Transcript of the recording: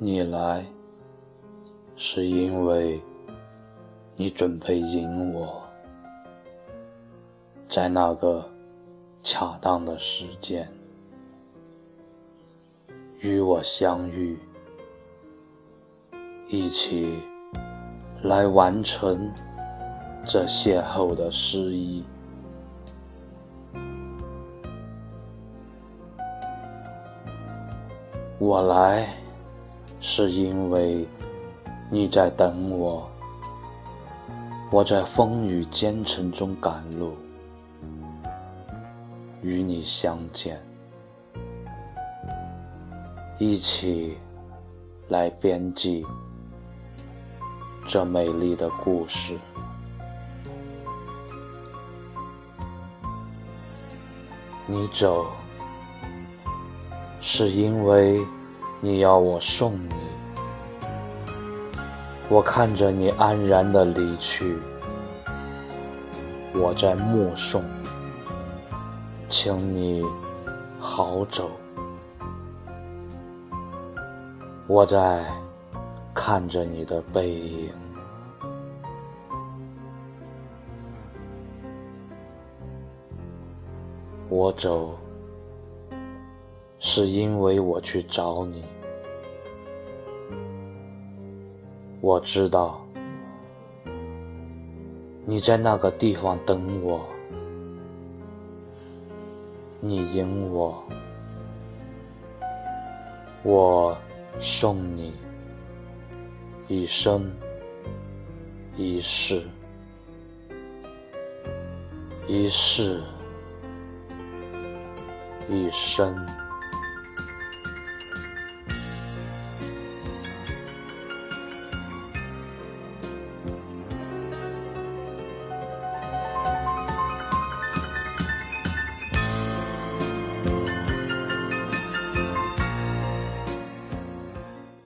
你来，是因为你准备引我，在那个恰当的时间与我相遇，一起来完成这邂逅的诗意。我来，是因为你在等我。我在风雨兼程中赶路，与你相见，一起来编辑这美丽的故事。你走。是因为你要我送你，我看着你安然的离去，我在目送，请你好走。我在看着你的背影，我走。是因为我去找你，我知道你在那个地方等我，你迎我，我送你一生一世。一世一生。